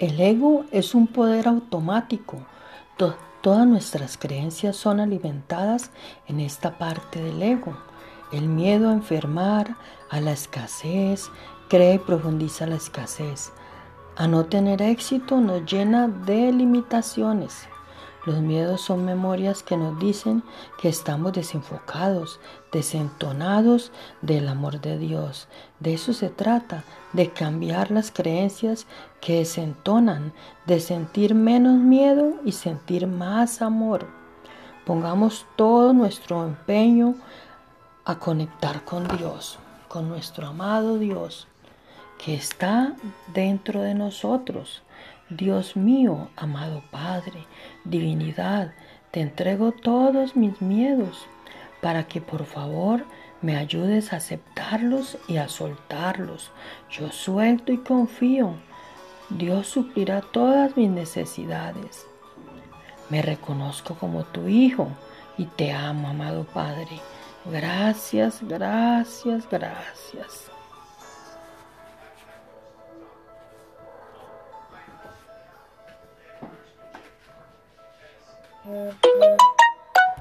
El ego es un poder automático. todas nuestras creencias son alimentadas en esta parte del ego. El miedo a enfermar, a la escasez, cree y profundiza la escasez. A no tener éxito nos llena de limitaciones. Los miedos son memorias que nos dicen que estamos desenfocados, desentonados del amor de Dios. De eso se trata, de cambiar las creencias que desentonan, de sentir menos miedo y sentir más amor. Pongamos todo nuestro empeño a conectar con Dios, con nuestro amado Dios, que está dentro de nosotros Dios mío, amado Padre, divinidad, te entrego todos mis miedos para que por favor me ayudes a aceptarlos y a soltarlos. Yo suelto y confío. Dios suplirá todas mis necesidades. Me reconozco como tu hijo y te amo, amado Padre. Gracias, gracias, gracias. Thank you.